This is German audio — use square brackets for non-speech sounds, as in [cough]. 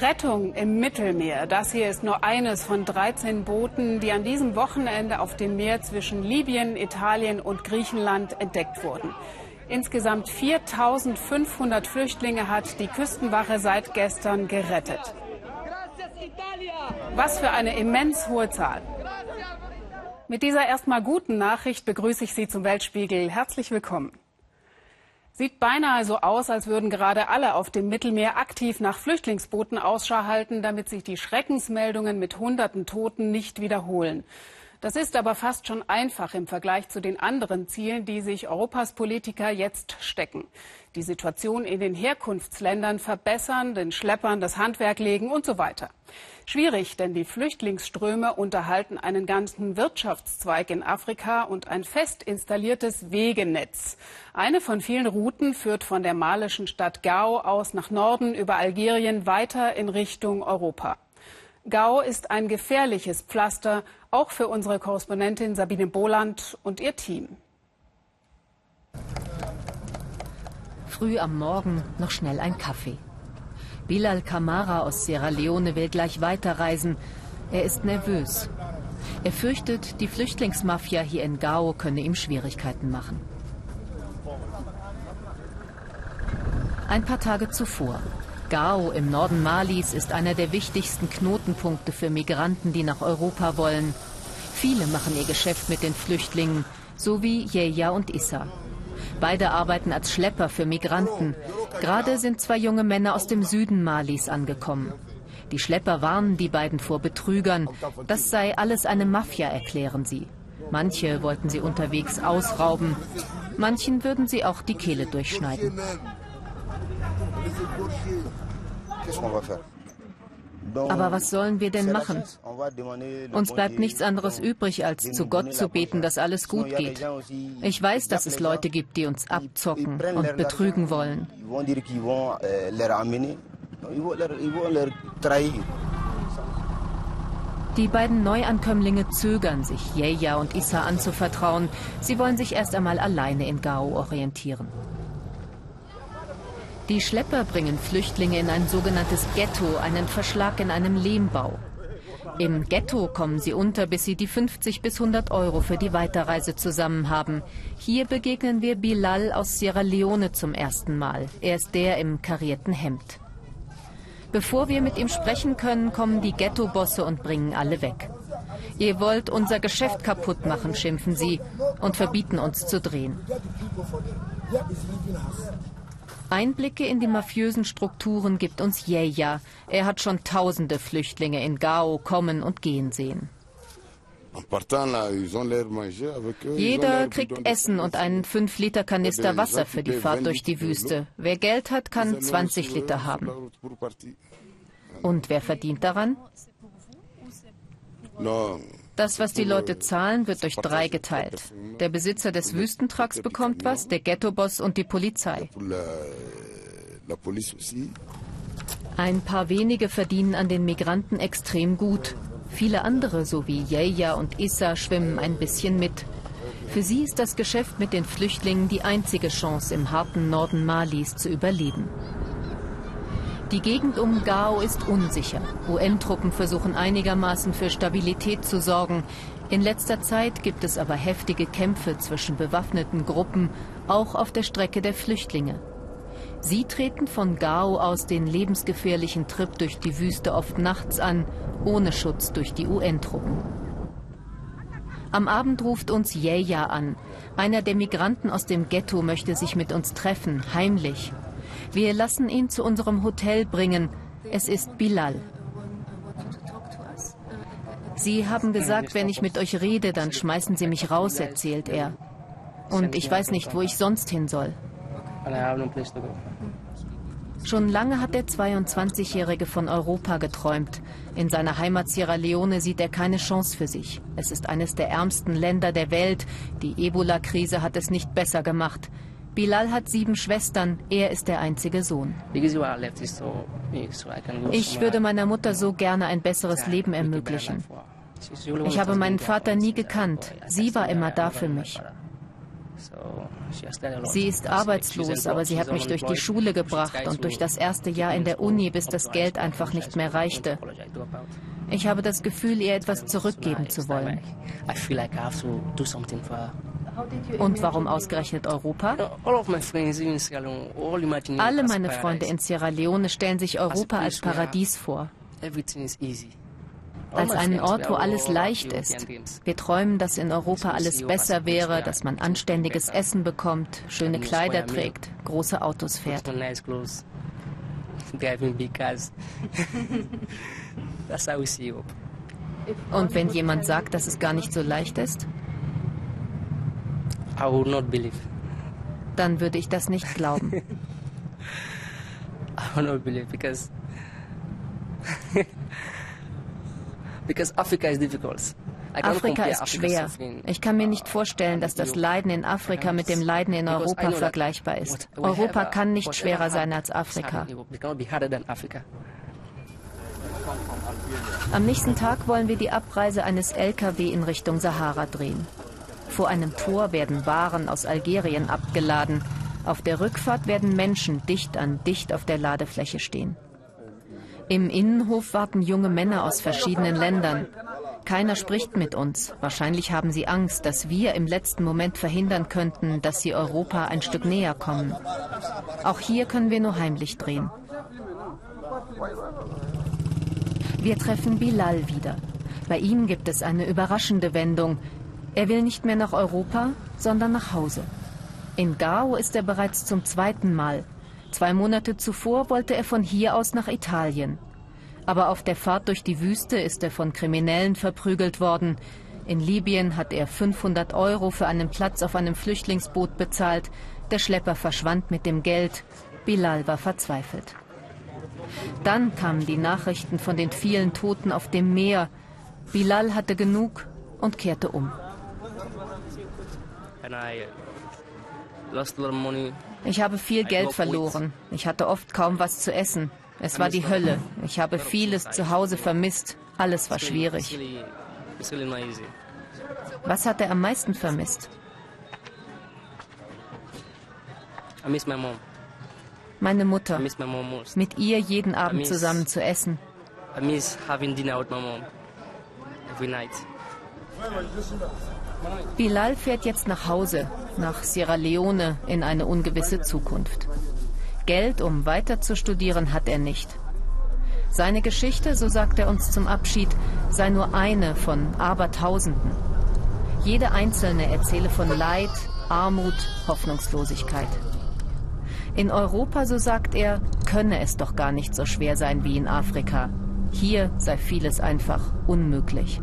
Rettung im Mittelmeer. Das hier ist nur eines von 13 Booten, die an diesem Wochenende auf dem Meer zwischen Libyen, Italien und Griechenland entdeckt wurden. Insgesamt 4500 Flüchtlinge hat die Küstenwache seit gestern gerettet. Was für eine immens hohe Zahl. Mit dieser erstmal guten Nachricht begrüße ich Sie zum Weltspiegel. Herzlich willkommen. Sieht beinahe so aus, als würden gerade alle auf dem Mittelmeer aktiv nach Flüchtlingsbooten Ausschau halten, damit sich die Schreckensmeldungen mit hunderten Toten nicht wiederholen. Das ist aber fast schon einfach im Vergleich zu den anderen Zielen, die sich Europas Politiker jetzt stecken. Die Situation in den Herkunftsländern verbessern, den Schleppern das Handwerk legen und so weiter. Schwierig, denn die Flüchtlingsströme unterhalten einen ganzen Wirtschaftszweig in Afrika und ein fest installiertes Wegenetz. Eine von vielen Routen führt von der malischen Stadt Gao aus nach Norden über Algerien weiter in Richtung Europa. Gao ist ein gefährliches Pflaster, auch für unsere Korrespondentin Sabine Boland und ihr Team. Früh am Morgen noch schnell ein Kaffee. Bilal Kamara aus Sierra Leone will gleich weiterreisen. Er ist nervös. Er fürchtet, die Flüchtlingsmafia hier in Gao könne ihm Schwierigkeiten machen. Ein paar Tage zuvor. Gao im Norden Malis ist einer der wichtigsten Knotenpunkte für Migranten, die nach Europa wollen. Viele machen ihr Geschäft mit den Flüchtlingen, so wie Yeya und Issa. Beide arbeiten als Schlepper für Migranten. Gerade sind zwei junge Männer aus dem Süden Malis angekommen. Die Schlepper warnen die beiden vor Betrügern. Das sei alles eine Mafia, erklären sie. Manche wollten sie unterwegs ausrauben. Manchen würden sie auch die Kehle durchschneiden. Aber was sollen wir denn machen? Uns bleibt nichts anderes übrig, als zu Gott zu beten, dass alles gut geht. Ich weiß, dass es Leute gibt, die uns abzocken und betrügen wollen. Die beiden Neuankömmlinge zögern, sich Yeya und Issa anzuvertrauen. Sie wollen sich erst einmal alleine in Gao orientieren. Die Schlepper bringen Flüchtlinge in ein sogenanntes Ghetto, einen Verschlag in einem Lehmbau. Im Ghetto kommen sie unter, bis sie die 50 bis 100 Euro für die Weiterreise zusammen haben. Hier begegnen wir Bilal aus Sierra Leone zum ersten Mal. Er ist der im karierten Hemd. Bevor wir mit ihm sprechen können, kommen die Ghetto-Bosse und bringen alle weg. Ihr wollt unser Geschäft kaputt machen, schimpfen sie und verbieten uns zu drehen. Einblicke in die mafiösen Strukturen gibt uns Yeya. Er hat schon tausende Flüchtlinge in Gao kommen und gehen sehen. Jeder kriegt Essen und einen 5-Liter-Kanister Wasser für die Fahrt durch die Wüste. Wer Geld hat, kann 20 Liter haben. Und wer verdient daran? Das, was die Leute zahlen, wird durch drei geteilt. Der Besitzer des Wüstentrucks bekommt was, der Ghetto-Boss und die Polizei. Ein paar wenige verdienen an den Migranten extrem gut. Viele andere, so wie Yeya und Issa, schwimmen ein bisschen mit. Für sie ist das Geschäft mit den Flüchtlingen die einzige Chance, im harten Norden Malis zu überleben. Die Gegend um Gao ist unsicher. UN-Truppen versuchen einigermaßen für Stabilität zu sorgen. In letzter Zeit gibt es aber heftige Kämpfe zwischen bewaffneten Gruppen, auch auf der Strecke der Flüchtlinge. Sie treten von Gao aus den lebensgefährlichen Trip durch die Wüste oft nachts an, ohne Schutz durch die UN-Truppen. Am Abend ruft uns Yeya an. Einer der Migranten aus dem Ghetto möchte sich mit uns treffen, heimlich. Wir lassen ihn zu unserem Hotel bringen. Es ist Bilal. Sie haben gesagt, wenn ich mit euch rede, dann schmeißen Sie mich raus, erzählt er. Und ich weiß nicht, wo ich sonst hin soll. Schon lange hat der 22-Jährige von Europa geträumt. In seiner Heimat Sierra Leone sieht er keine Chance für sich. Es ist eines der ärmsten Länder der Welt. Die Ebola-Krise hat es nicht besser gemacht. Bilal hat sieben Schwestern, er ist der einzige Sohn. Ich würde meiner Mutter so gerne ein besseres Leben ermöglichen. Ich habe meinen Vater nie gekannt, sie war immer da für mich. Sie ist arbeitslos, aber sie hat mich durch die Schule gebracht und durch das erste Jahr in der Uni, bis das Geld einfach nicht mehr reichte. Ich habe das Gefühl, ihr etwas zurückgeben zu wollen. Und warum ausgerechnet Europa? Alle meine Freunde in Sierra Leone stellen sich Europa als Paradies vor. Als einen Ort, wo alles leicht ist. Wir träumen, dass in Europa alles besser wäre, dass man anständiges Essen bekommt, schöne Kleider trägt, große Autos fährt. [laughs] Und wenn jemand sagt, dass es gar nicht so leicht ist? Dann würde ich das nicht glauben. [laughs] I will not believe because [laughs] because Africa is difficult. Afrika ist schwer. Ich kann mir nicht vorstellen, dass das Leiden in Afrika mit dem Leiden in Europa vergleichbar ist. Europa kann nicht schwerer sein als Afrika. Am nächsten Tag wollen wir die Abreise eines Lkw in Richtung Sahara drehen. Vor einem Tor werden Waren aus Algerien abgeladen. Auf der Rückfahrt werden Menschen dicht an dicht auf der Ladefläche stehen. Im Innenhof warten junge Männer aus verschiedenen Ländern. Keiner spricht mit uns. Wahrscheinlich haben sie Angst, dass wir im letzten Moment verhindern könnten, dass sie Europa ein Stück näher kommen. Auch hier können wir nur heimlich drehen. Wir treffen Bilal wieder. Bei ihm gibt es eine überraschende Wendung. Er will nicht mehr nach Europa, sondern nach Hause. In Gao ist er bereits zum zweiten Mal. Zwei Monate zuvor wollte er von hier aus nach Italien. Aber auf der Fahrt durch die Wüste ist er von Kriminellen verprügelt worden. In Libyen hat er 500 Euro für einen Platz auf einem Flüchtlingsboot bezahlt. Der Schlepper verschwand mit dem Geld. Bilal war verzweifelt. Dann kamen die Nachrichten von den vielen Toten auf dem Meer. Bilal hatte genug und kehrte um. Ich habe viel Geld verloren. Ich hatte oft kaum was zu essen. Es war die Hölle. Ich habe vieles zu Hause vermisst. Alles war schwierig. Was hat er am meisten vermisst? Meine Mutter. Mit ihr jeden Abend zusammen zu essen. Bilal fährt jetzt nach Hause, nach Sierra Leone, in eine ungewisse Zukunft. Geld, um weiter zu studieren, hat er nicht. Seine Geschichte, so sagt er uns zum Abschied, sei nur eine von Abertausenden. Jede einzelne erzähle von Leid, Armut, Hoffnungslosigkeit. In Europa, so sagt er, könne es doch gar nicht so schwer sein wie in Afrika. Hier sei vieles einfach unmöglich.